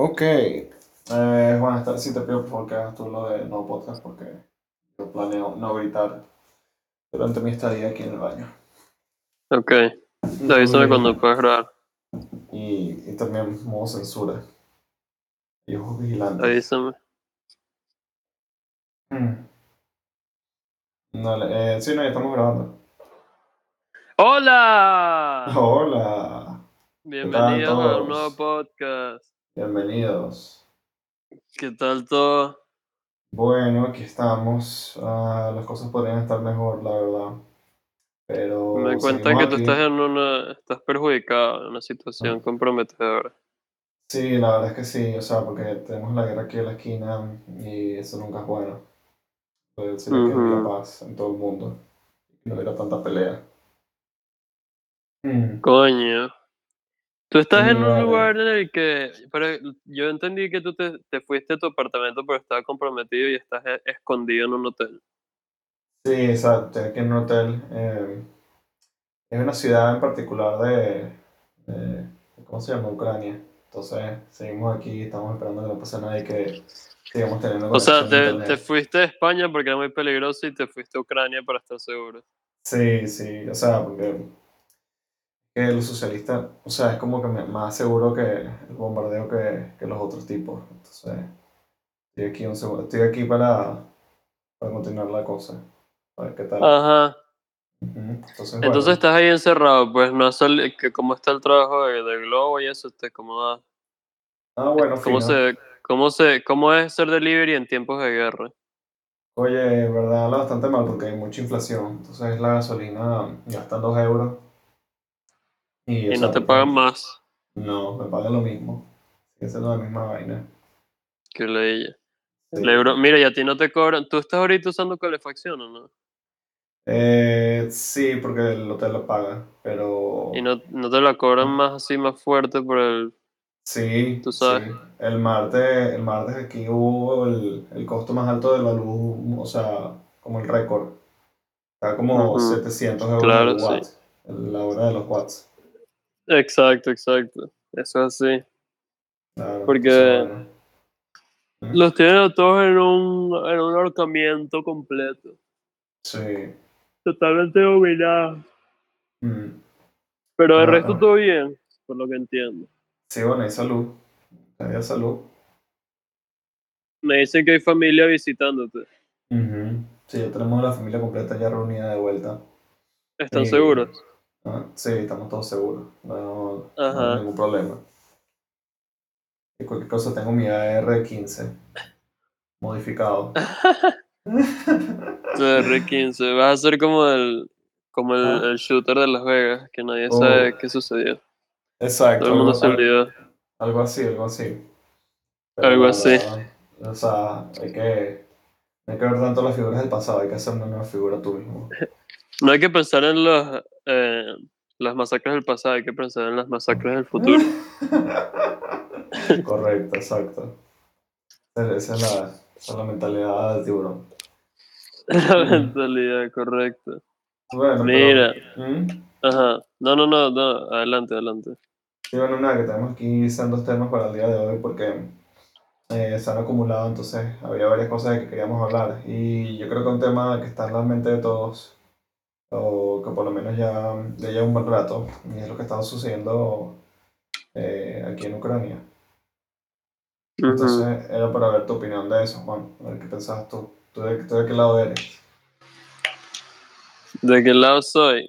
Ok. Eh, Juan, esta vez sí te pido por favor que hagas tú lo de no podcast porque yo planeo no gritar durante mi estadía aquí en el baño. Ok. Avísame Y- cuando puedas grabar. Y, y también modo censura. Y ojos vigilantes. Avísame. Mm. Dale, eh, sí, no, ya estamos grabando. ¡Hola! Hola, Bienvenidos a un nuevo podcast. Bienvenidos. ¿Qué tal todo? Bueno, aquí estamos. Ah, las cosas podrían estar mejor, la verdad. Pero Me di cuenta seguimos que tú aquí. estás en una. estás perjudicado en una situación Ah. comprometedora. Sí, la verdad es que sí, o sea, porque tenemos la guerra aquí en la esquina y eso nunca es bueno. Pues sería que hubiera paz en todo el mundo, no hubiera tanta pelea. Mm, Coño. Tú estás en un lugar en el que. Pero yo entendí que tú te, te fuiste a tu apartamento porque estaba comprometido y estás e- escondido en un hotel. Sí, exacto, estoy aquí en un hotel. eh, es una ciudad en particular de, de- ¿cómo se llama? Ucrania. Entonces, seguimos aquí, estamos esperando que no pase nada y que sigamos teniendo O sea, te, te fuiste a España porque era muy peligroso y te fuiste a Ucrania para estar seguro. Sí, sí, o sea, porque que los socialistas, o sea, es como que me- más seguro que el bombardeo que, que los otros tipos. Entonces, estoy aquí, un segundo, estoy aquí para, para continuar la cosa, a ver qué tal. Ajá. Entonces, Entonces bueno, estás ahí encerrado, pues no sale que cómo está el trabajo de, de Globo y eso, este, cómo va, ah, bueno, cómo fino. se, cómo se, cómo es ser delivery en tiempos de guerra. Oye, verdad, habla bastante mal porque hay mucha inflación. Entonces, la gasolina gasta 2 euros y, sea, no te pagan más No, me pagan lo mismo. Sigue siendo la misma vaina. que la ella. Sí. Mira, y a ti no te cobran, tú estás ahorita usando calefacción o no? Eh, sí, porque el hotel lo paga, pero Y no, no te la cobran más así, más fuerte por el, sí, tú sabes. sí. El martes, el martes aquí hubo el, el costo más alto de la luz, o sea, como el récord. Está como Ujú. 700 euros Claro, sí. la hora de los watts. Exacto, exacto. Eso es así. Claro, Porque-. Los tienen a todos en un, en un ahorcamiento completo. Sí. Totalmente dominado. Mm. Pero de Ah, resto ah. todo bien, por lo que entiendo. Sí, bueno, hay salud. Hay salud. Me dicen que hay familia visitándote. Ujú. Sí, ya tenemos la familia completa ya reunida de vuelta. ¿Están Eh, seguros? Ah, sí, estamos todos seguros. No, hay ningún problema. Y cualquier cosa, tengo mi AR-15 modificado. Tu R15. Vas a ser como el, como el, Ah. el shooter de Las Vegas, que nadie Oh. sabe qué sucedió. Exacto. Todo el mundo algo, se olvidó. algo así, algo así. Algo así. O sea, hay que, no hay que ver tanto las figuras del pasado, hay que hacer una nueva figura tú mismo. No hay que pensar en los, eh, las masacres del pasado, hay que pensar en las masacres del futuro. Correcto, exacto. Esa es la, esa es la mentalidad del tiburón. La mentalidad, correcto. Bueno, Mira. pero, ¿Mm? Ajá. No, no, no, no. Adelante, adelante. Sí, bueno, nada, que tenemos aquí sendos temas para el día de hoy porque eh, se han acumulado, entonces había varias cosas de que queríamos hablar. Y yo creo que un tema que está en la mente de todos, o que por lo menos ya, ya lleva un buen rato, y es lo que está sucediendo eh, aquí en Ucrania. Entonces era para ver tu opinión de eso, Juan, a ver qué pensabas tú. ¿Tú de, tú de qué lado eres? ¿De qué lado soy?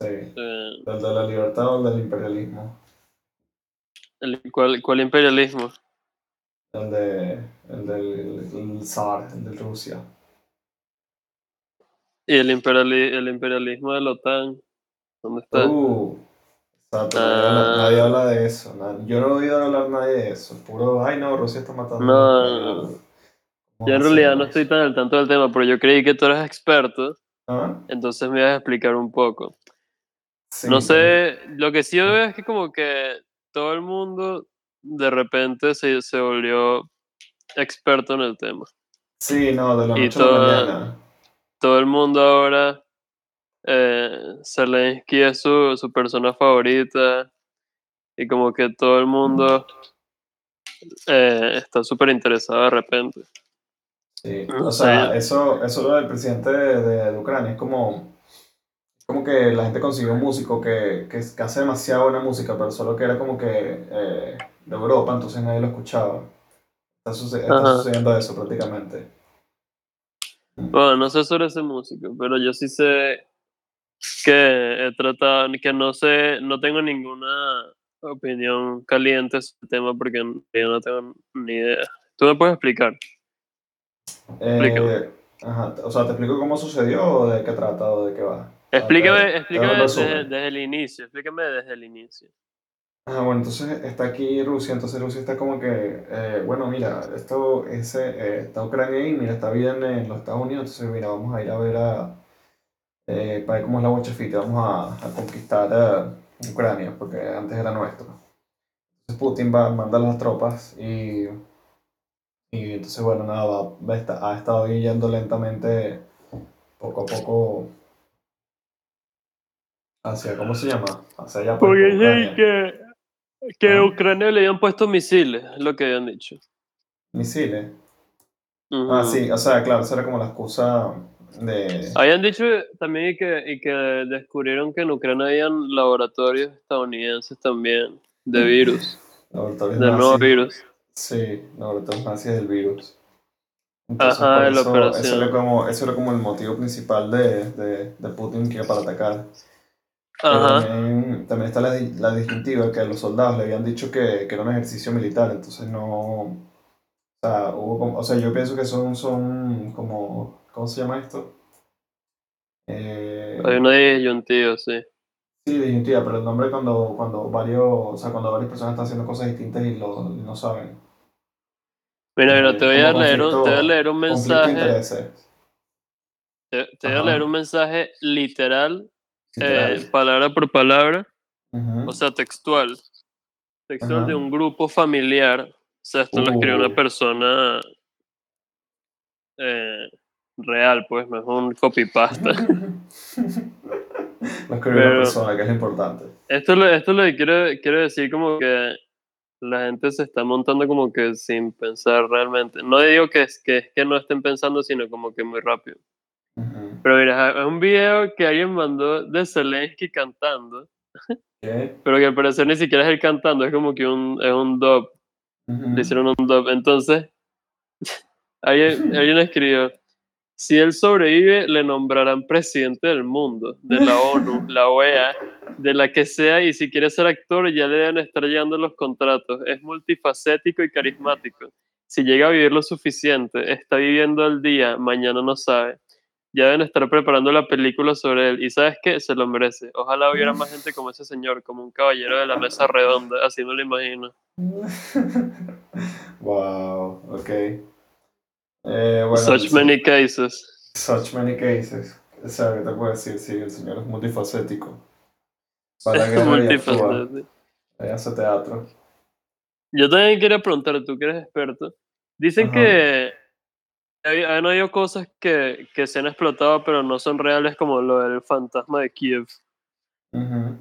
Sí. Eh, ¿Del de la libertad o el del imperialismo? el- ¿cuál, ¿Cuál imperialismo? El, de, el del el zar, el de Rusia. ¿Y el, imperiali- el imperialismo de la OTAN? ¿Dónde está? Uh, exacto, nadie, habla, Ah. nadie habla de eso. yo no he oído hablar nadie de eso. Puro, ay no, Rusia está matando. No, a los no, no. ucranianos". ¿Cómo Yo en realidad no estoy tan al tanto del tema, pero yo creí que tú eres experto, ¿Ah? entonces me ibas a explicar un poco. Sí, No sé, lo que sí yo veo es que como que todo el mundo de repente se, se volvió experto en el tema. Sí, no, de la Y noche a la todo- mañana. Todo el mundo ahora, eh, Zelensky es su, su persona favorita y como que todo el mundo eh, está súper interesado de repente. Sí, o sea, eso, eso lo del presidente de, Ucrania es como, como que la gente consiguió un músico que, que, que hace demasiado buena música, pero solo que era como que eh, de Europa, entonces nadie lo escuchaba. Está, suce- está sucediendo eso prácticamente. Bueno, no sé sobre ese músico, pero yo sí sé que he tratado, que no sé, no tengo ninguna opinión caliente sobre el tema porque yo no tengo ni idea. ¿Tú me puedes explicar? Eh, ajá, o sea, ¿te explico cómo sucedió o de qué trata o de qué va? Explícame, explícame desde, desde el inicio, explícame desde el inicio. Ah, bueno, entonces está aquí Rusia, entonces Rusia está como que, eh, bueno, mira, esto ese, eh, está Ucrania ahí, mira, está bien en los Estados Unidos, entonces mira, vamos a ir a ver a, eh, para ver cómo es la guachafita, vamos a, a conquistar eh, Ucrania, porque antes era nuestro. Entonces Putin va, manda las tropas y, y entonces, bueno, nada, va, va está- ha estado yendo lentamente, poco a poco, hacia, ¿cómo se llama? Hacia allá, Porque que, que a Ajá. Ucrania le habían puesto misiles, es lo que habían dicho. Misiles. Ah, sí, o sea, claro, esa era como la excusa de... Habían dicho también y que, y que descubrieron que en Ucrania habían laboratorios estadounidenses también de virus, Laboratorios del nuevo virus. Sí, laboratorios nazis del virus. Entonces, Ajá, de la eso, operación. eso era como, eso era como el motivo principal de, de, de Putin que iba para atacar. Ajá. también, también está la, la distintiva que a los soldados le habían dicho que, que era un ejercicio militar, entonces no... O sea, hubo como- o sea, yo pienso que son, son como... ¿Cómo se llama esto? Eh, Hay una disyuntiva, sí. Sí, disyuntiva, pero el nombre cuando, cuando varios, o sea, cuando varias personas están haciendo cosas distintas y, lo, no saben. Mira, mira, Eh, te voy a leer un, te voy a leer un mensaje, te, te voy a leer un mensaje literal. Eh, palabra por palabra, o sea, textual. Textual de un grupo familiar. O sea, esto lo escribió una Uh. persona eh, real, pues, no es un copypasta. Lo escribió una persona, que es lo importante. Esto, es lo- esto es lo que quiero, quiero decir como que la gente se está montando como que sin pensar realmente. No digo que es que, es que no estén pensando, sino como que muy rápido. Pero mira, es un video que alguien mandó de Zelensky cantando, ¿Qué? pero que al parecer ni siquiera es él cantando, es como que un, es un dub. Le hicieron un dub. Entonces, alguien, alguien escribió, si él sobrevive, le nombrarán presidente del mundo, de la ONU, la OEA, de la que sea, y si quiere ser actor, ya le deben estar llegando los contratos. Es multifacético y carismático. Si llega a vivir lo suficiente, está viviendo el día, mañana no sabe. Ya deben estar preparando la película sobre él. Y sabes qué, se lo merece. Ojalá hubiera más gente como ese señor, como un caballero de la mesa redonda, así me lo imagino. wow, ok. Eh, bueno, Such many cases. Such many cases. O sea, ¿qué te puedo decir? Sí, el señor es multifacético. Para que Multifacético. hace teatro. Yo también quería preguntar, tú que eres experto. Dicen Ajá. que han habido cosas que, que se han explotado, pero no son reales, como lo del fantasma de Kiev. Ujú.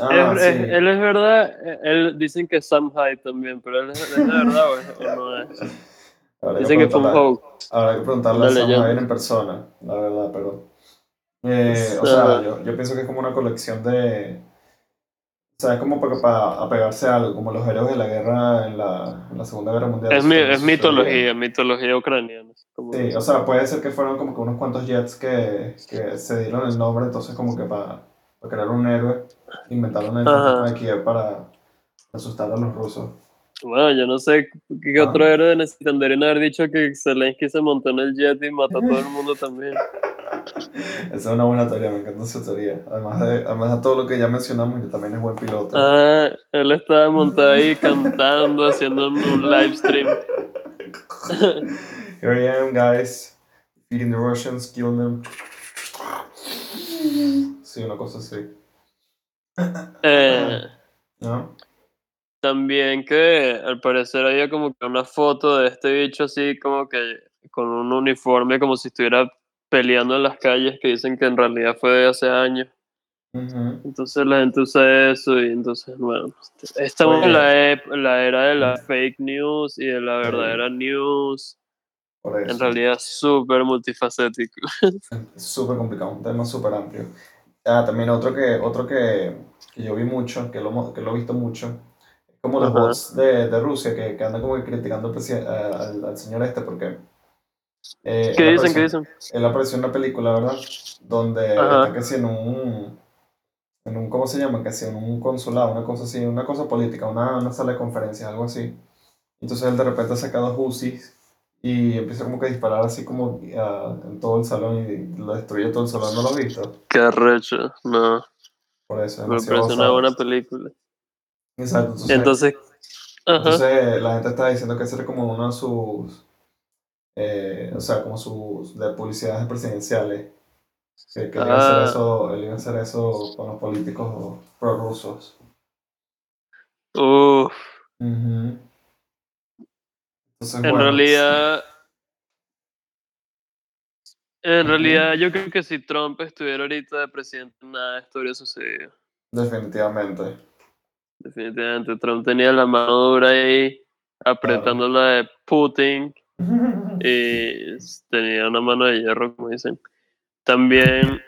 Ah, Es- sí. es- él es verdad, eh, él, dicen que es Sam Hyde también, pero él es, es de verdad o, es- o no es. Habrá que Dicen que fue un hoax. Habrá que preguntarle a Sam. Javier en persona, la verdad, pero. Eh, o sea, yo, yo pienso que es como una colección de. O sea, es como para, para apegarse a algo, como los héroes de la guerra en la, en la Segunda Guerra Mundial. Es, mi- es mitología, mitología ucraniana. como Sí, o sea, puede ser que fueron como que unos cuantos jets que, que se dieron el nombre, entonces como que para, para crear un héroe, inventaron el fantasma de Kiev para asustar a los rusos. Bueno, yo no sé qué Ah. otro héroe necesitarían haber dicho que Zelensky se montó en el jet y mató a todo el mundo también. Esa es una buena teoría, me encanta esa teoría. Además de, además de todo lo que ya mencionamos, que también es buen piloto. Ah, él estaba montado ahí cantando, haciendo un, un live stream. Here I am, guys. Feeding the Russians, killing them. Sí, una cosa así. Eh, ¿No? También que al parecer había como que una foto de este bicho así como que con un uniforme como si estuviera peleando en las calles que dicen que en realidad fue de hace años. Entonces la gente usa eso y entonces, bueno, estamos en la, ep- la era de la fake news y de la verdadera news. En realidad súper multifacético. Súper complicado, un tema súper amplio. Ah, también otro que, otro que, que yo vi mucho, que lo, que lo he visto mucho, como los Ajá. bots de, de Rusia que, que andan como que criticando al, al, señor este porque eh, ¿Qué dicen? ¿Qué dicen? él apareció en una película, ¿verdad? Donde Ajá. está que si en un, en un, ¿cómo se llama? Que si en un consulado, una cosa así, una cosa política, una, una sala de conferencias, algo así. Entonces él de repente saca dos UCIs y empieza como que a disparar así como ah, en todo el salón y lo destruye todo el salón, ¿no lo has visto? Qué arrecho. No, Por eso, me demasiado parece una buena película. Exacto, entonces, Entonces, ajá. la gente está diciendo que ese era como uno de sus, eh, o sea, como sus de publicidades presidenciales. Que, que iba hacer Ah. eso, él iba a hacer eso con los políticos prorrusos. Uf, Ujú. Entonces, en bueno, realidad, en realidad yo creo que si Trump estuviera ahorita de presidente, nada de esto habría sucedido. definitivamente. Definitivamente, Trump tenía la mano dura ahí, apretando la de Putin, y tenía una mano de hierro, como dicen. También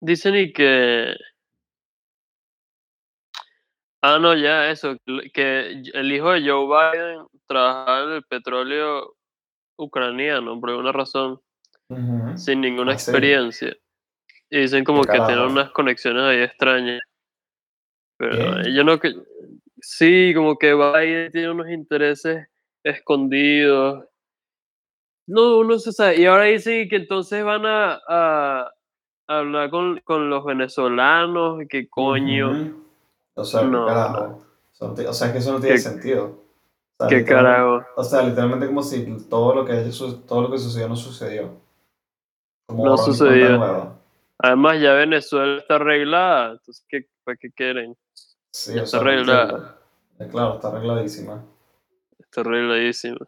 dicen y que... Ah, no, ya, eso, que el hijo de Joe Biden trabajaba en el petróleo ucraniano, por alguna razón, sin ninguna Ah, sí. experiencia. Y dicen como que carajo. unas conexiones ahí extrañas. Pero ¿Qué? yo no que... Sí, como que Biden tiene unos intereses escondidos. No, no se sabe. Y ahora dicen que entonces van a, a hablar con, con los venezolanos, y que coño. O sea, No, carajo. No O sea, es que eso no tiene ¿Qué- sentido. O sea, qué carajo. O sea, literalmente como si todo lo que, todo lo que sucedió no sucedió. Como No sucedió. Además ya Venezuela está arreglada, entonces ¿qué, ¿para qué quieren? Sí, Ya está no arreglada. Claro, está arregladísima. Está arregladísima.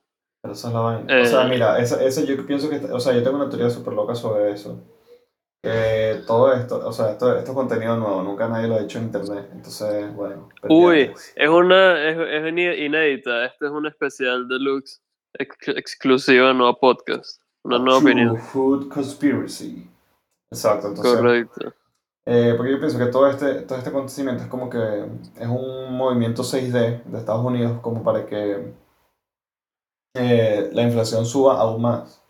Pero esa es la vaina. O sea, Eh. mira, ese, ese yo pienso que, o sea, yo tengo una teoría súper loca sobre eso. Que todo esto, o sea, esto, esto es contenido nuevo, nunca nadie lo ha hecho en internet. Entonces, bueno. Uy, es una, es, es inédita, este es un especial deluxe ex- exclusivo de Nueva Podcast, una nueva True opinión. Food Conspiracy. Exacto, entonces. Correcto. Eh, porque yo pienso que todo este, todo este acontecimiento es como que es un movimiento 6D de Estados Unidos como para que eh, la inflación suba aún más.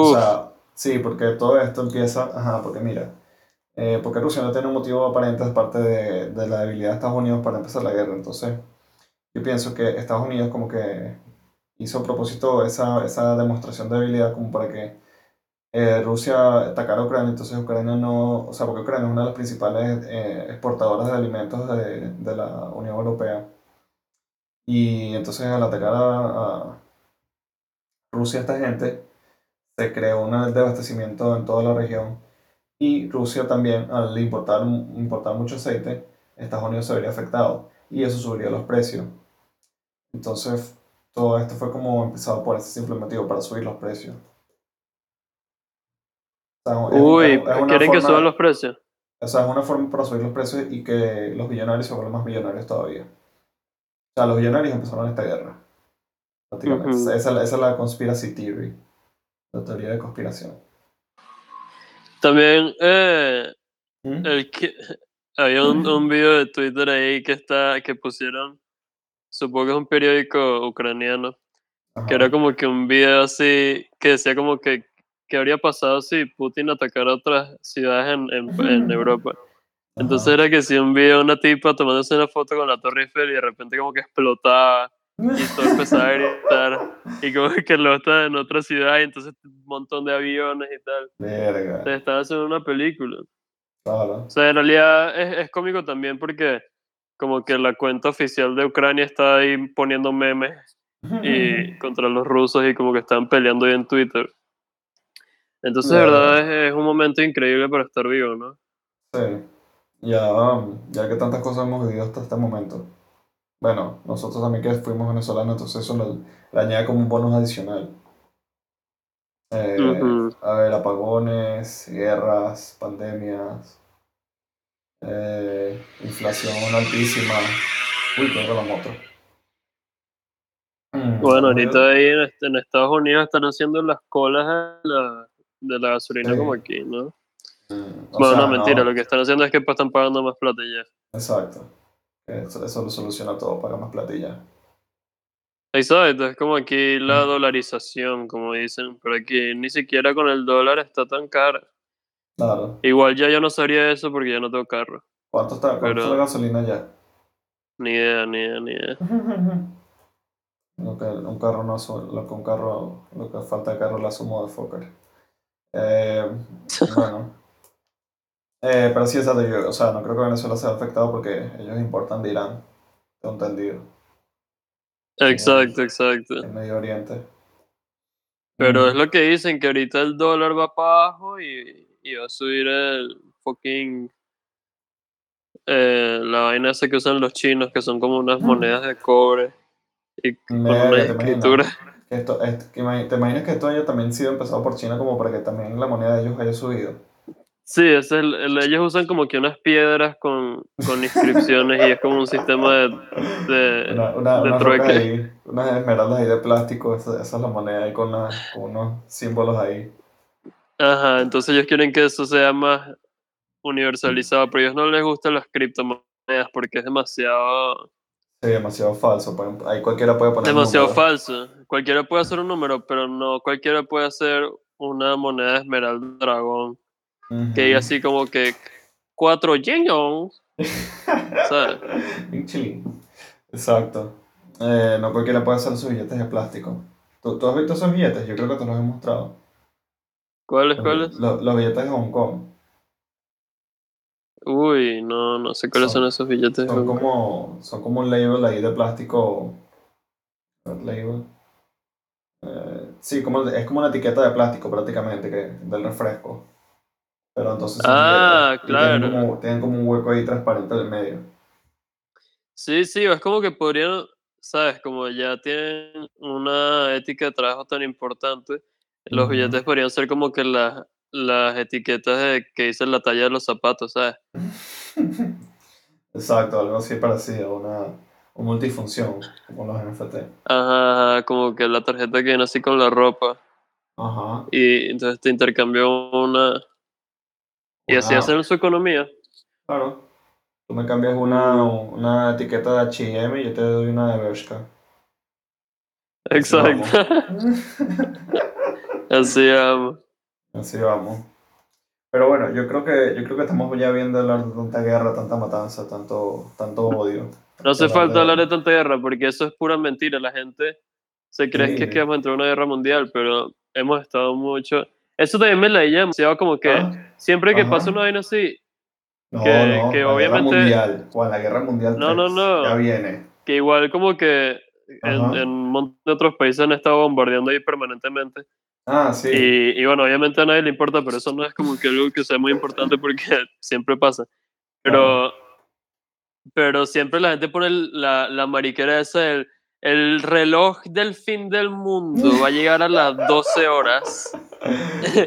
O Uf, sea, sí, porque todo esto empieza, ajá, porque mira, eh, porque Rusia no tiene un motivo aparente aparte de, de la debilidad de Estados Unidos para empezar la guerra. Entonces, yo pienso que Estados Unidos como que hizo a propósito esa, esa demostración de debilidad como para que eh, Rusia atacara a Ucrania, entonces Ucrania no, o sea, porque Ucrania es una de las principales eh, exportadoras de alimentos de, de la Unión Europea. Y entonces al atacar a, a Rusia esta gente, se creó un desabastecimiento en toda la región. Y Rusia también, al importar, importar mucho aceite, Estados Unidos se vería afectado. Y eso subiría los precios. Entonces, todo esto fue como empezado por ese simple motivo, para subir los precios. O sea, es- uy, una ¿quieren que suban los precios? O sea, es una forma para subir los precios y que los millonarios se vuelvan más millonarios todavía. O sea, los millonarios empezaron esta guerra. Prácticamente. Ujú. esa, esa- esa es la conspiracy theory. La teoría de conspiración. También eh, ¿Mm? el que, había un, un video de Twitter ahí que está que pusieron, supongo que es un periódico ucraniano, Ajá. que era como que un video así que decía como que qué habría pasado si Putin atacara otras ciudades en, en, en Europa. Entonces Ajá. era que si un video de una tipa tomándose una foto con la Torre Eiffel y de repente como que explotaba y todo empezaba a gritar y como que lo está en otra ciudad y entonces un montón de aviones y tal. Verga. Entonces estaba haciendo una película. Claro. O sea, en realidad es, es cómico también porque como que la cuenta oficial de Ucrania está ahí poniendo memes y contra los rusos y como que están peleando ahí en Twitter. Entonces, de verdad, es, es un momento increíble para estar vivo, ¿no? Sí. Ya, um, ya que tantas cosas hemos vivido hasta este momento. Bueno, nosotros también que fuimos venezolanos, entonces eso le, le añade como un bonus adicional. Eh. A ver, apagones, guerras, pandemias. eh, inflación altísima. Uy, tengo la moto. Mm, Bueno, ahorita ahí en, est- en Estados Unidos están haciendo las colas de la, de la gasolina Sí. como aquí, ¿no? Mm, bueno, sea, no, mentira, lo que están haciendo es que pues, están pagando más plata y ya. Exacto. Eso, eso lo soluciona todo, paga más platilla. Exacto, es como aquí la Mm. dolarización, como dicen, pero aquí ni siquiera con el dólar está tan cara. Claro. Igual ya yo no sabría eso porque ya no tengo carro. ¿Cuánto está, cuánto Pero- está la gasolina ya? Ni idea, ni idea, ni idea. Lo que un carro no lo que un carro, lo que falta de carro la sumo de Fokker. Eh, bueno. Eh, pero sí, exacto, yo, o sea, no creo que Venezuela sea afectado porque ellos importan de Irán, tengo entendido, Exacto, exacto. en Medio Oriente. Pero Mm, es lo que dicen, que ahorita el dólar va para abajo y, y va a subir el fucking... eh, la vaina esa que usan los chinos, que son como unas Mm. monedas de cobre y con una escritura. Esto, es- que imagi- ¿Te imaginas que esto haya también sido empezado por China como para que también la moneda de ellos haya subido? Sí, es el- el- ellos usan como que unas piedras con, con inscripciones y es como un sistema de... de- Una, una, de unas trueque. ahí, unas esmeraldas ahí de plástico, esa, esa es la moneda ahí con, con unos símbolos ahí. Ajá, entonces ellos quieren que eso sea más universalizado, pero a ellos no les gustan las criptomonedas porque es demasiado, demasiado falso. pueden- Ahí cualquiera puede poner demasiado números. falso. Cualquiera puede hacer un número, pero no cualquiera puede hacer una moneda de esmeralda dragón. Que hay así como que cuatro yeños. ¿sabes? Exacto. Eh, no cualquiera puede hacer sus billetes de plástico. ¿Tú, tú has visto esos billetes? Yo creo que te los he mostrado. ¿Cuáles, cuáles? los- los billetes de Hong Kong. Uy, no, no sé cuáles son, Son- esos billetes. Son como, son como un label ahí de plástico. Label. Eh, sí, como, es como una etiqueta de plástico prácticamente que, del refresco. Pero entonces Ah, billetes, y tienen claro. como, tienen como un hueco ahí transparente en el medio. Sí, sí, es como que podrían, ¿sabes? Como ya tienen una ética de trabajo tan importante, los billetes podrían ser como que las, las etiquetas de, que dicen la talla de los zapatos, ¿sabes? Exacto, algo así parecido, una, una multifunción, como los NFT. Ajá, ajá, como que la tarjeta que viene así con la ropa Ajá. y entonces te intercambió una... Y así hacen su economía. Claro. Tú me cambias una, una etiqueta de H&M y yo te doy una de Bershka. Así Exacto. Así vamos. Así vamos. Pero bueno, yo creo que yo creo que estamos ya viendo hablar de tanta guerra, tanta matanza, tanto, tanto odio. No hace falta de- hablar de tanta guerra porque eso es pura mentira. La gente se cree Sí. que es que vamos a entrar en una guerra mundial, pero hemos estado mucho. Eso también me la demasiado como que ¿Ah? siempre que Ajá. pasa una vaina así, No, que- no, que la obviamente- guerra mundial. Juan, la guerra mundial No, no, 3 no. ya viene. que igual como que en, en un montón de otros países han estado bombardeando ahí permanentemente. Ah, sí. Y, y bueno, obviamente a nadie le importa, pero eso no es como que algo que sea muy importante porque siempre pasa. Pero, pero siempre la gente pone el- la, la mariquera esa del el reloj del fin del mundo va a llegar a las 12 horas.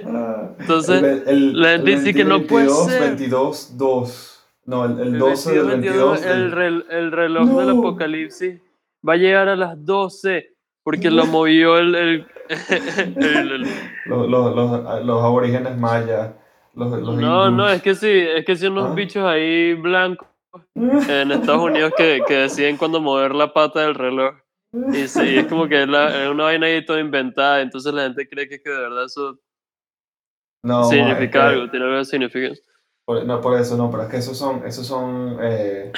Ah, Entonces, el, el- la gente el dice que no puede 22, ser. 22, 2. No, el, el El 12 del 22. 22, el, del- rel- el reloj del No. apocalipsis va a llegar a las 12 porque lo movió el... el- el- el- los, los, los, los aborígenes mayas. Los, los no, no, es que sí, es que si unos Ah. bichos ahí blancos en Estados Unidos que, que deciden cuándo mover la pata del reloj. Y sí, es como que es, la- es una vaina ahí toda inventada, entonces la gente cree que, es que de verdad eso No, es significa que- algo, tiene algo de significado. no, por eso no, pero es que esos son, esos son eh,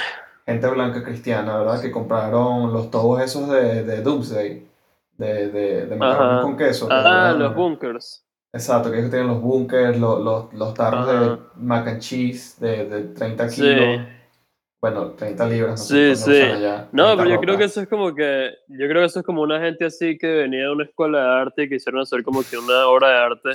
gente blanca cristiana, ¿verdad? Que compraron los tobos esos de, de Doomsday, de, de, de macarrones con queso. que Ah, los bunkers. Exacto, que ellos tienen los bunkers, los, los, los tarros de mac and cheese de, de 30 Sí. kilos. Bueno, 30 libras, no Sí, sé sí. allá. No, 30 pero yo creo que eso es como que, yo creo que eso es como una gente así que venía de una escuela de arte y quisieron hacer como que una obra de arte,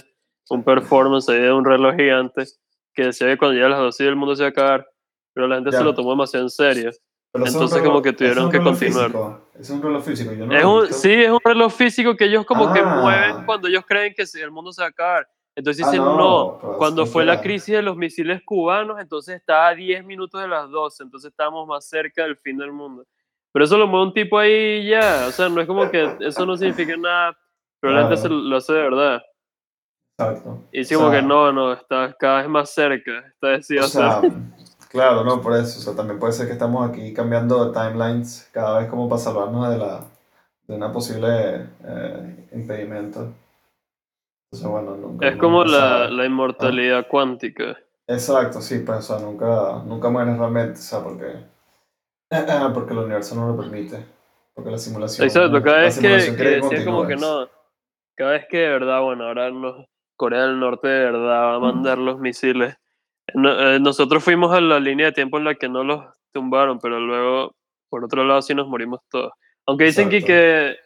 un performance ahí de un reloj gigante, que decía que cuando llega a las 12 el mundo se iba a acabar, pero la gente Ya. se lo tomó demasiado en serio. Pero entonces reloj- como que tuvieron que continuar. físico, Es un reloj físico. Yo no Es un, sí, es un reloj físico que ellos como que Ah. mueven cuando ellos creen que sí, el mundo se va a acabar. Entonces Ah, dicen, no, no, pero cuando fue la crisis de los misiles cubanos, entonces estaba a 10 minutos de las 12, entonces estábamos más cerca del fin del mundo. Pero eso lo mueve un tipo ahí ya, o sea, no es como que eso no significa nada, pero la gente se Claro. lo hace de verdad. Exacto. Y dice O como sea, que no, no, está cada vez más cerca, está O decidido sea, claro, no, por eso. O sea, también puede ser que estamos aquí cambiando timelines cada vez como para salvarnos de la de una posible eh, impedimento. Entonces, bueno, nunca. Es como nunca la, la inmortalidad cuántica. Exacto, sí, pues, o sea, nunca, nunca mueres realmente, o sea, porque, porque el universo no lo permite. Porque la simulación. Exacto, cada vez que, que decían como que no, cada vez que de verdad, bueno, ahora nos, Corea del Norte de verdad va a mandar los misiles. No- eh, nosotros fuimos a la línea de tiempo en la que no los tumbaron, pero luego, por otro lado, sí nos morimos todos. Aunque dicen que, que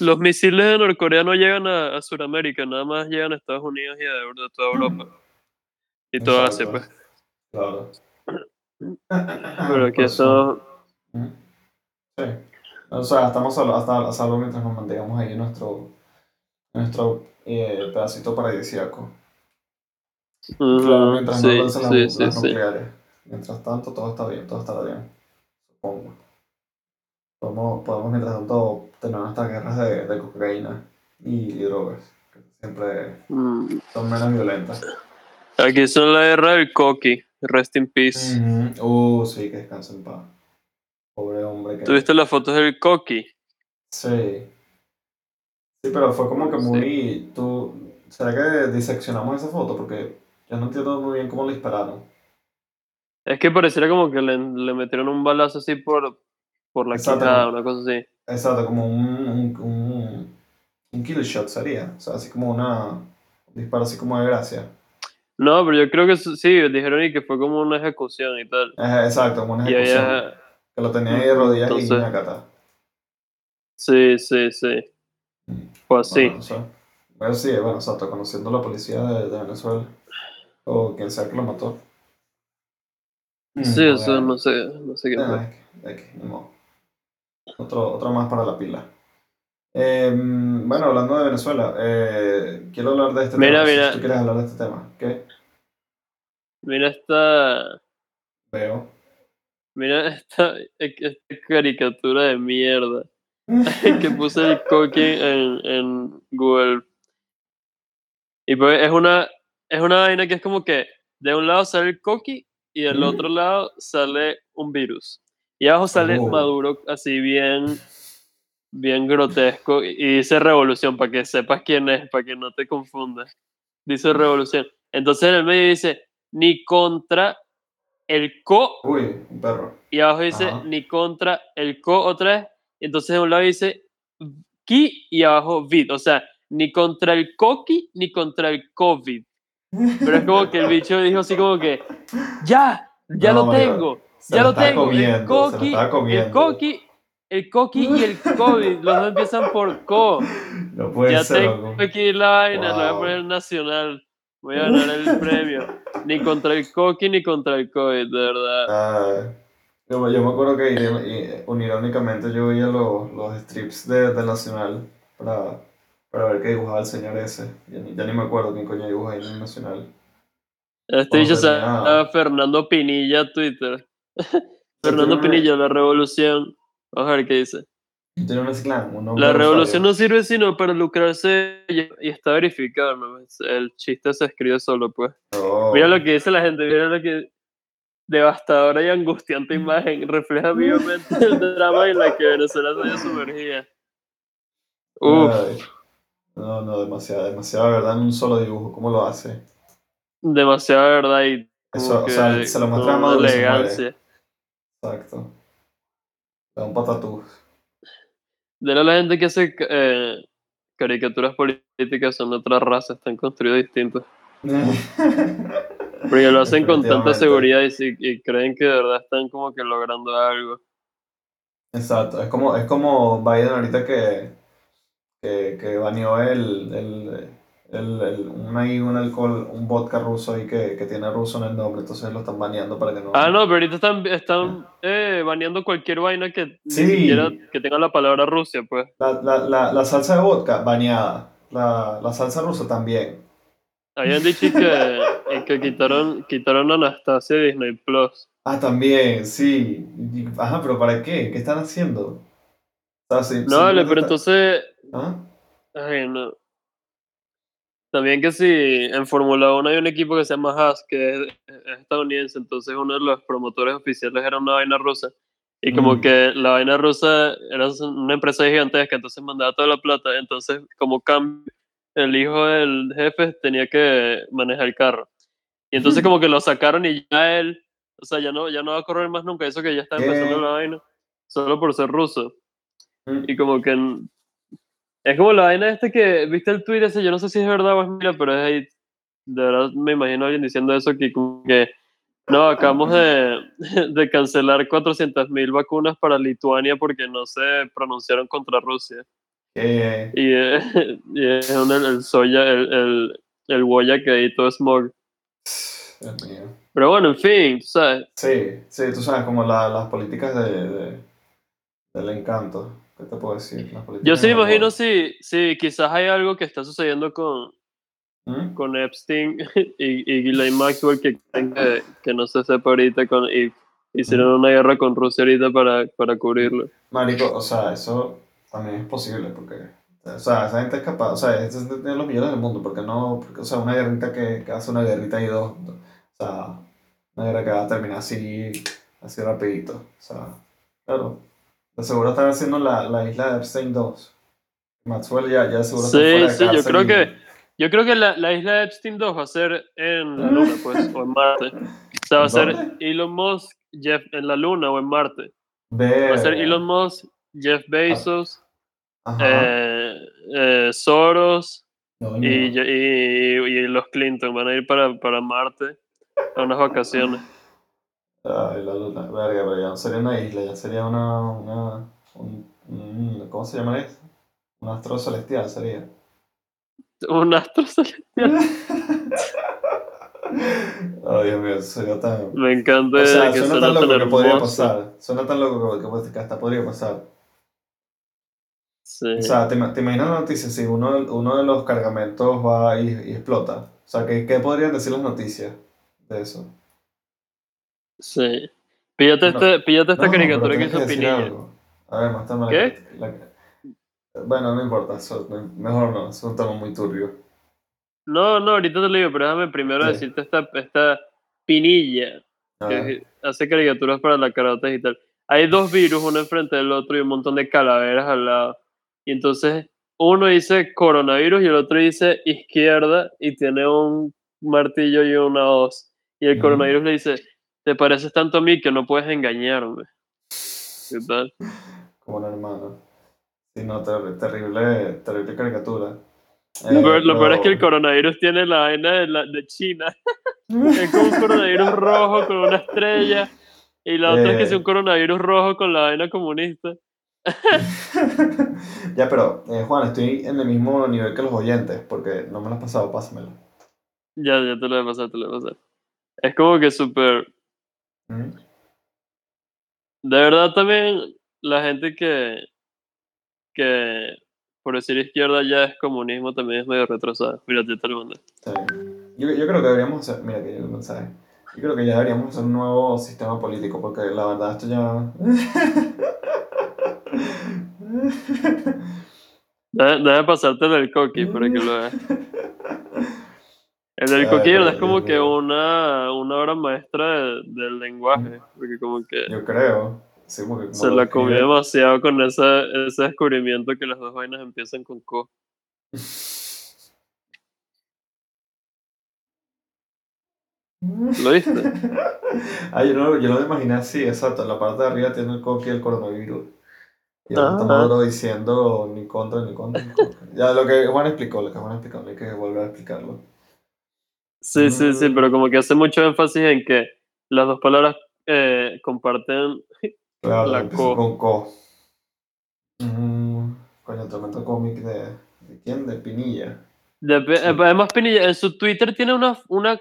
los misiles de Norcorea no llegan a, a Sudamérica, nada más llegan a Estados Unidos y a de, de toda Europa. Y toda Asia, pues. Claro. Pero aquí Por eso. estamos... Sí. O sea, estamos a, hasta a salvo mientras nos mantengamos ahí nuestro, nuestro eh, pedacito paradisíaco. Claro, mientras no lancen las, sí, sí, las sí. nucleares. Mientras tanto, todo está bien, todo estará bien. Supongo. Podemos, podemos mientras tanto, tener nuestras guerras de, de cocaína y, y drogas, que siempre Mm. son menos violentas. Aquí son la guerra del coqui. Rest in peace. Ujú. Uh, sí, que descansa en paz. Pobre hombre que... ¿Tuviste las fotos del coqui? Sí. Sí, pero fue como que Sí. muy... Tú... ¿Será que diseccionamos esa foto? Porque yo no entiendo muy bien cómo le dispararon. Es que pareciera como que le, le metieron un balazo así por, por la quijada, una cosa así. Exacto, como un, un, un, un kill shot sería. O sea, así como una... Un disparo así como de gracia. No, pero yo creo que sí, dijeron y que fue como una ejecución y tal. Exacto, como una Y ejecución. había... Que lo tenía ahí de rodillas y Entonces- ñacata. Sí, sí, sí. Fue así. Bueno, o sea, bueno, sí, bueno, exacto, conociendo la policía de, de Venezuela. O quien sea que lo mató. Sí, Mm, eso bueno. no sé, no sé qué fue. Ah. Otro, otro más para la pila. Eh, bueno, hablando de Venezuela, eh, quiero hablar de este Mira, tema. mira. Si tú quieres hablar de este tema, ¿qué? Mira esta, Veo. mira esta, esta caricatura de mierda que puse el coqui en, en Google. Y pues es una, es una vaina que es como que de un lado sale el coqui y del Mm. otro lado sale un virus. Y abajo sale Oh. Maduro así bien, bien grotesco y y dice revolución para que sepas quién es, para que no te confundas. Dice revolución. Entonces en el medio dice ni contra el co Uy, un perro. y abajo dice Ajá. ni contra el co otra vez. Entonces de un lado dice ki y abajo vid. O sea, ni contra el coqui ni contra el covid. Pero es como que el bicho dijo así como que ya, ya No, lo tengo, ya lo tengo. comiendo, el coqui, el coqui, el coqui y el covid. Los dos empiezan por co. No puede Ya ser, tengo loco. aquí la vaina, lo voy a poner nacional. Voy a ganar el premio. Ni contra el coqui ni contra el covid, de verdad. Ah, yo, yo me acuerdo que i- unirónicamente yo veía los, los strips de, del Nacional para, para ver qué dibujaba el señor ese. Ya ni, ya ni me acuerdo quién coño dibuja ahí en el Nacional. Este bicho se llama Fernando Pinilla Twitter. Fernando Pinilla, la revolución. Vamos a ver qué dice. Un La revolución no sirve sino para lucrarse y está verificado, ¿no? El chiste se escribe solo, pues. No. Mira lo que dice la gente, mira lo que... Devastadora y angustiante imagen refleja vivamente el drama en la que Venezuela se haya sumergida. Uf, Ay. No, no, demasiado, demasiada verdad en un solo dibujo. ¿Cómo lo hace? demasiada verdad y Eso, o sea, se lo muestra a Maduro elegancia. Exacto. Da un patatús. De la gente que hace eh, caricaturas políticas son de otra raza, están construidos distintos. Porque lo hacen con tanta seguridad y, y creen que de verdad están como que logrando algo. Exacto, es como, es como Biden ahorita que, que, que baneó el, el, el, el- un, ahí un alcohol, un vodka ruso ahí que, que tiene ruso en el nombre, entonces lo están baneando para que no... Ah, no, pero ahorita están, están eh, baneando cualquier vaina que Sí. que tenga la palabra Rusia, pues. La, la, la, la salsa de vodka, baneada. La, la salsa rusa también. Habían dicho que, y que quitaron, quitaron Anastasia de Disney Plus. Ah, también, sí. Ajá, pero ¿para qué? ¿Qué están haciendo? O sea, si- No, vale, pero está- entonces. ¿Ah? Ay, no. También que si en Fórmula 1 hay un equipo que se llama Haas, que es, es estadounidense, entonces uno de los promotores oficiales era una vaina rusa. Y como Mm. que la vaina rusa era una empresa gigantesca, entonces mandaba toda la plata. Entonces, como cambio, el hijo del jefe tenía que manejar el carro. Y entonces, como que lo sacaron y ya él, o sea, ya no, ya no va a correr más nunca. Eso que ya está empezando la vaina, solo por ser ruso. Mm. Y como que es como la vaina este que viste el tweet ese, yo no sé si es verdad o es mentira, pero es ahí, de verdad me imagino a alguien diciendo eso que que no, acabamos de, de cancelar 400.000 vacunas para Lituania porque no se pronunciaron contra Rusia. Eh, Y, eh, y es un- el, soya, el, el, el Woya que editó Smog. Dios mío. Pero bueno, en fin, tú sabes. Sí, sí, tú sabes, como la- las políticas de, de- del encanto. ¿Qué te puedo decir? Yo sí me imagino si, si quizás hay algo que está sucediendo con, ¿Mm? con Epstein y, y Ghislaine Maxwell que, que, que no se sepa ahorita con, y hicieron una guerra con Rusia ahorita para, para cubrirlo. Marico, o sea, eso también es posible porque, o sea, esa gente es capaz, o sea, es de los millones del mundo, porque no, porque, o sea, una guerrita que, que hace una guerrita y dos, o sea, una guerra que va a terminar así, así rapidito, o sea, claro, de seguro están haciendo la, la isla de Epstein 2. Maxwell ya, ya seguro está Sí, fuera de sí, yo creo y- que, yo creo que la, la isla de Epstein 2 va a ser en la Luna, pues, o en Marte. O sea, va a ser. Elon Musk, Jeff, en la Luna o en Marte. Va a ser Elon Musk, Jeff Bezos, Ajá. eh, eh, Soros y, y, y los Clinton. Van a ir para, para Marte a unas vacaciones. La luna, verga, pero ya no sería una isla, ya sería una, una, un, un- ¿cómo se llama eso? Un astro celestial sería. Un astro celestial. Ay, Dios mío, sería tan... Me encanta O sea, que suena suena tan tan loco que podría pasar. Suena tan loco que, que- hasta podría pasar. Sí. O sea, ¿te, te imaginas la noticia si uno, uno de los cargamentos va y, y explota? O sea, ¿qué, ¿qué podrían decir las noticias de eso? Sí. Píllate, No, este, píllate esta No, caricatura que hizo Pinilla. A ver, más tarde. ¿Qué? la- la- bueno, no importa, eso, mejor no, es un tema muy turbio. No, no, ahorita te lo digo, pero déjame primero Sí. decirte esta, esta Pinilla A que ver. hace caricaturas para la karate y tal. Hay dos virus, uno enfrente del otro y un montón de calaveras al lado. Y entonces uno dice coronavirus y el otro dice izquierda y tiene un martillo y una hoz. Y el coronavirus le dice, te pareces tanto a mí que no puedes engañarme. ¿Qué tal? como un hermano. Sí, no, ter- terrible, terrible caricatura. Lo Eh, peor, lo peor es que el coronavirus tiene la vaina de, la, de China. Es como un coronavirus rojo con una estrella. Y la otra es que es Eh. un coronavirus rojo con la vaina comunista. ya, pero, eh, Juan, estoy en el mismo nivel que los oyentes, porque no me lo has pasado, pásamelo. Ya, ya te lo voy a pasar, te lo voy a pasar. Es como que súper. De verdad también la gente que. que por decir izquierda ya es comunismo también es medio retrasada. Mira, yo te lo mandé. Sí. Yo, yo creo que deberíamos hacer, mira que yo mensaje. Yo creo que ya deberíamos hacer un nuevo sistema político, porque la verdad esto ya... Deja, deja pasarte el del coqui para que lo veas. El del Ay, coqui de verdad pero es como que una, una obra maestra de- del lenguaje. Porque como que Yo creo. Sí, porque como se lo la comió demasiado con esa, ese descubrimiento que las dos vainas empiezan con co. ¿Lo viste? ah, yo no, yo no me imaginé así, exacto. En la parte de arriba tiene el coqui y el coronavirus. Y ahora Ajá. está Maduro diciendo ni contra, ni contra, ni contra. Ya, lo que Juan explicó, lo que Juan explicó, no hay que volver a explicarlo. Sí, sí, sí, Mm. pero como que hace mucho énfasis en que las dos palabras eh, comparten. Claro, La co. con co. Mm, coño, tremendo cómic de, ¿de quién? De Pinilla. De- eh, además, Pinilla en su Twitter tiene una, una,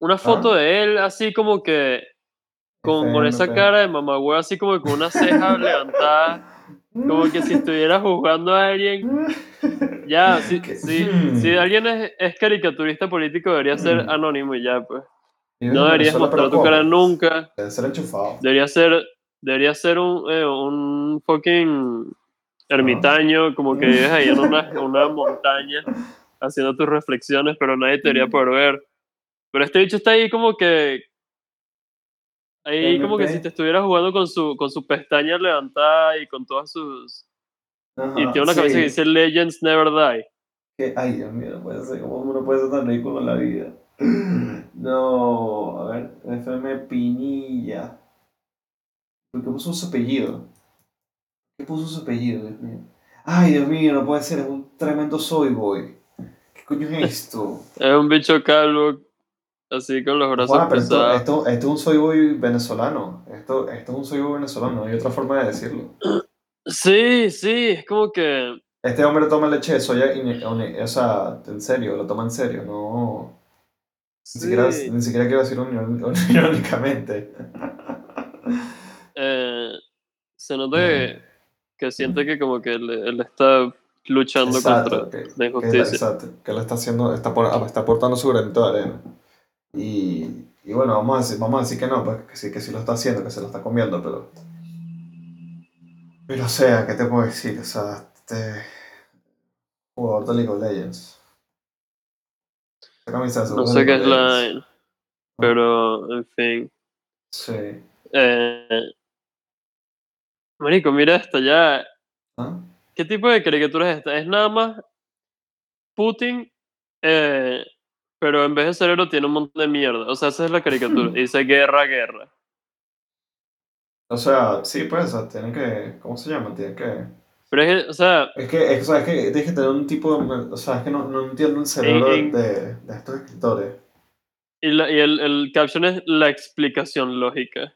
una foto Ah. de él así como que con, con esa cara de mamagüey, así como con una ceja levantada, como que si estuviera jugando a alguien. Ya, si, si, si alguien es, es caricaturista político, debería ser Hmm. anónimo y ya, pues. No deberías mostrar tu cara nunca. Debe ser enchufado. Debería ser, debería ser un, eh, un fucking ermitaño, como que vives ahí en una, una montaña haciendo tus reflexiones, pero nadie te debería poder ver. Pero este bicho está ahí como que. Ahí como que si te estuviera jugando con su, con su pestaña levantada y con todas sus. Y tiene una sí. cabeza que dice Legends Never Die. Ay, Dios mío, no puede ser, ¿cómo uno puede ser tan ridículo en la vida? No, a ver, FM Pinilla. ¿Por qué puso su apellido? ¿Qué puso su apellido, Dios mío? Ay, Dios mío, no puede ser, es un tremendo soy boy. ¿Qué coño es esto? Es un bicho calvo, así con los brazos Juan, pero esto, pesados. esto, esto es un soy boy venezolano. Esto, esto es un soy boy venezolano, no hay otra forma de decirlo. Sí, sí, es como que. Este hombre toma leche de soya, o sea, en serio, lo toma en serio, no. Ni, siquiera, sí, ni siquiera quiero decirlo irónicamente. eh, se nota que, que siente que como que él, él está luchando Exacto, contra que, la que, injusticia. exacto, que él está haciendo, está, por- ah, está aportando su granito de arena. Y, y bueno, vamos a, decir, vamos a decir que no, pues que sí, que sí lo está haciendo, que se lo está comiendo, pero. Pero o sea, ¿qué te puedo decir? O sea, este. Jugador de League of Legends. No sé qué es la. Legends. Pero, en fin. Sí. Eh, marico, mira esto ya. ¿Ah? ¿Qué tipo de caricatura es esta? Es nada más Putin, eh, pero en vez de cerebro tiene un montón de mierda. O sea, esa es la caricatura. Dice guerra, guerra. O sea, sí, pues, o sea, tienen que. ¿Cómo se llama? Tienen que. Pero es que, o sea, Es que, es, o sea, es que tienes que tener un tipo de. O sea, es que no, no entiendo el cerebro En- en- de, de estos escritores. y, la- y el, el caption es la explicación lógica.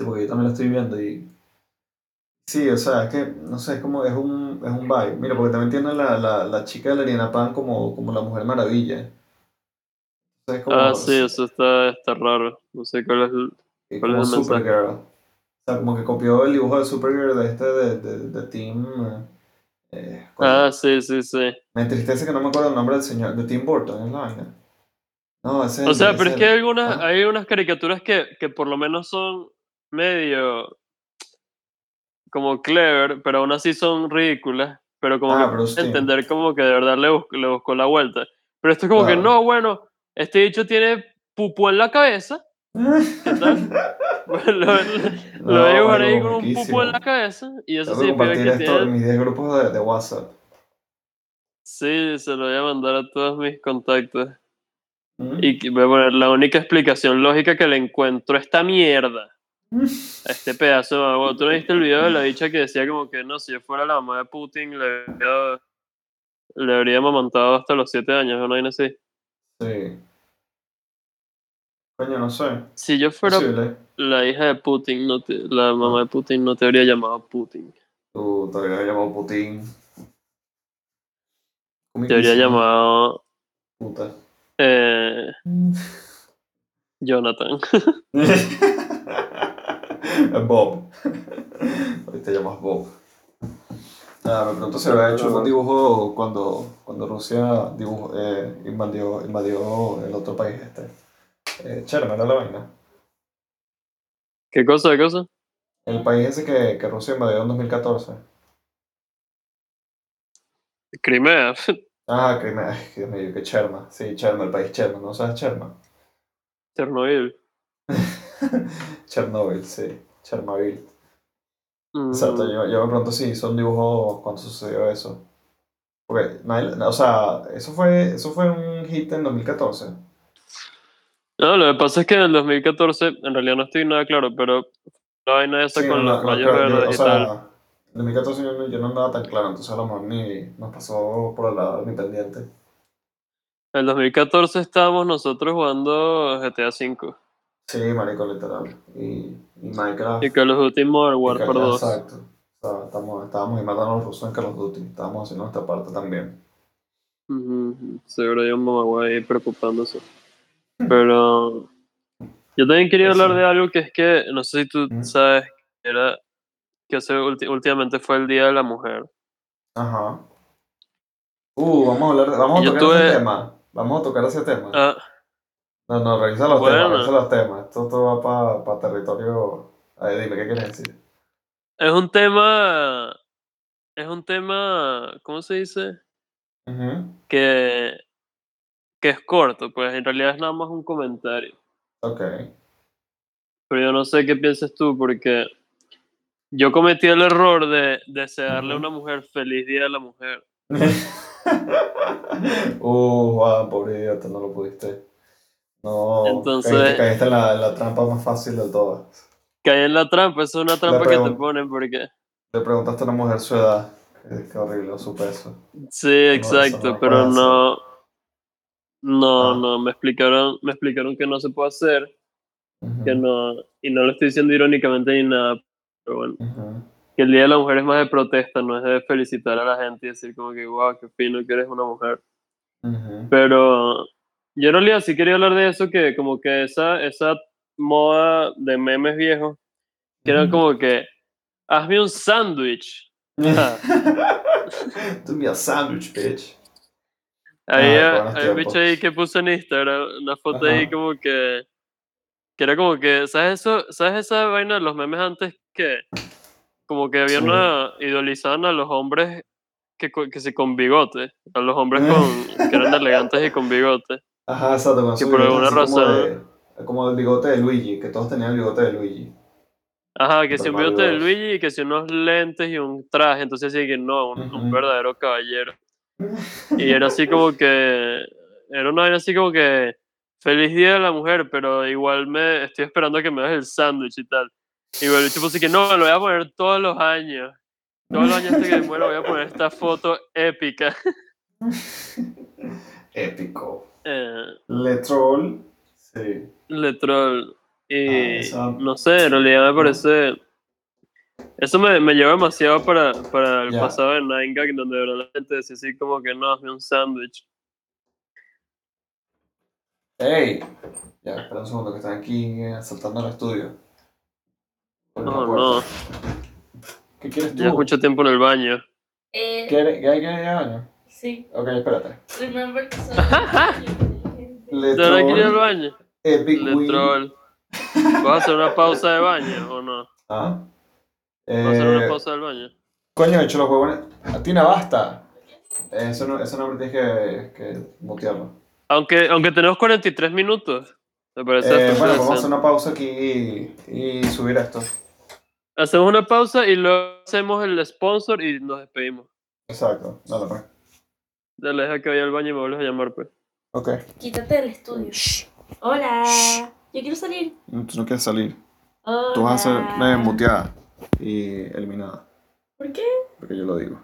Sí, porque yo también lo estoy viendo y. Sí, o sea, es que, no sé, es como, es un, es un vibe. Mira, porque también tiene la, la, la chica de la Ariana Pan como, como la Mujer Maravilla. Entonces, es como, Ah, sí, eso está, está raro. No sé cuál es el... ¿cuál como es el mensaje? O sea, como que copió el dibujo de Supergirl de este, de, de, de Team. Eh, coño, Ah, sí, sí, sí. Me entristece que no me acuerdo el nombre del señor, de Tim Burton, es la vaina. No, ese O sea, pero es el- que hay algunas, Ajá. hay unas caricaturas que, que por lo menos son medio como clever, pero aún así son ridículas. Pero como Ah, que entender como que de verdad le, bus- le buscó la vuelta. Pero esto es como que no, bueno, este dicho tiene pupú en la cabeza. ¿Qué tal? Bueno, lo, lo- lo No, voy a dibujar ahí con un pupú en la cabeza. Y eso significa compartir que esto en tiene... mis 10 grupos de, de WhatsApp. Sí, se lo voy a mandar a todos mis contactos. ¿Mm? Y voy a poner la única explicación lógica que le encuentro a esta mierda. A este pedazo de mamá. ¿Tú no viste el video de la dicha que decía como que no, si yo fuera la mamá de Putin, le habría, le habría amamantado hasta los 7 años, ¿no? hay así. Sí. Coño, no sé. Si yo fuera Posible. la hija de Putin, no te- la mamá de Putin, no te habría llamado Putin. Tú te habrías llamado Putin. Te habría llamado Puta. eh, Jonathan. Bob. Hoy te llamas Bob. Ah, me pregunto si había hecho un dibujo cuando, cuando Rusia dibujo, eh, invadió, invadió el otro país este. Eh, Cherma era la vaina. ¿Qué cosa, qué cosa? El país ese que, que Rusia invadió en 2014. Crimea. Ah, ay, Dios mío, que Cherma. Sí, Cherma, el país Cherma, ¿no sabes Cherma? Chernobyl. Chernobyl, sí. Chernobyl. Mm, Exacto, yo, yo me pregunto si hizo un dibujo cuando sucedió eso. Porque, o sea, eso fue, eso fue un hit en 2014. No, lo que pasa es que en el 2014, en realidad no estoy nada claro, pero la vaina esa Sí, con no, los no, rayos yo- verdes o y tal. en 2014 yo, no- yo no andaba tan claro, entonces a lo mejor ni nos pasó por el lado de mi pendiente. En el 2014 estábamos nosotros jugando GTA V Sí, marico, literal. Y, y Minecraft. y Call of Duty Modern y Warfare Ca- 2. Exacto. O sea, estamos, estábamos matando a los rusos en Call of Duty. Estábamos haciendo nuestra parte también. Ujú, ujú. Seguro hay un mamagüey preocupándose. Pero yo también quería hablar de algo que es que, no sé si tú sabes, era que hace últimamente fue el Día de la Mujer. Ajá. Uh, vamos a hablar, de- vamos a Yo tocar tuve- ese tema. Vamos a tocar ese tema. Ah, No, no, revisa los Bueno. temas, revisa los temas. Esto todo va para territorio. A ver, dime, ¿qué quieres decir? es un tema, es un tema, ¿cómo se dice? Ujú, Que, que es corto, pues en realidad es nada más un comentario. Ok. Pero yo no sé qué piensas tú, porque yo cometí el error de desearle a una mujer feliz Día de la Mujer. uh, Juan, pobre idiota, no lo pudiste. No, Entonces- caíste, caíste en la, en la trampa más fácil de todas. Caí en la trampa, eso es una trampa que te ponen porque... Le preguntaste a una mujer su edad. Qué, qué horrible, su peso. Sí, exacto, no pero no... No, Ah. no, me explicaron, me explicaron que no se puede hacer, que no, y no lo estoy diciendo irónicamente ni nada, pero bueno, que el Día de la Mujer es más de protesta, no es de felicitar a la gente y decir como que, wow, qué fino que eres una mujer. Ujú. Pero yo en realidad sí quería hablar de eso, que como que esa, esa moda de memes viejos, que eran como que, hazme un sándwich. Do me a sandwich, bitch. Había, había un bicho ahí que puso en Instagram una foto ahí como que, que era como que, ¿sabes eso? ¿Sabes esa vaina de los memes antes que como que había Sí. una, idolizaban a los hombres que, que se con bigote, a los hombres con, que eran elegantes y con bigote. Ajá, exacto, con Que por alguna como razón- de- Como el bigote de Luigi, que todos tenían el bigote de Luigi. Ajá, que si un bigote de. Luigi y que si unos lentes y un traje, entonces sí que no, un, verdadero caballero. Y era así como que, era una vaina así como que, feliz día de la mujer, pero igual me estoy esperando a que me des el sándwich y tal. Y bueno, el tipo así que no, lo voy a poner todos los años. Todos los años hasta que muera voy a poner esta foto épica. Épico. Eh, Le troll. Sí. Le troll. Y Ah, no sé, en realidad me parece. Eso me, me lleva demasiado para, para el pasado de Nine Gag, donde de verdad la gente decía así como que no, hazme un sándwich. ¡Ey! Ya, espera un segundo, que están aquí eh, saltando al estudio. No, no, ¿Qué quieres tú? llevas mucho tiempo en el baño. Eh, ¿Quieres, ¿Qué hay que ir al baño? sí. Ok, espérate. Remember to Le ¿De verdad quería ir al troll. baño? Epic Le win. troll. ¿Vas a hacer una pausa de baño o no? Ah. ¿Vas a hacer una Eh, pausa del baño? Coño, he hecho los huevones. Tina, basta. Eso no, eso no tienes que, que mutearlo. Aunque, aunque tenemos 43 minutos. Me parece Eh, bueno, vamos a hacer una pausa aquí y, y subir esto. Hacemos una pausa y luego hacemos el sponsor y nos despedimos. Exacto. Dale, pues. Dale, deja que vaya al baño y me vuelves a llamar, pues. Ok. Quítate del estudio. Hola. Yo quiero salir. Tú no quieres salir. Hola. Tú vas a ser eh, muteada y eliminada. ¿Por qué? Porque yo lo digo.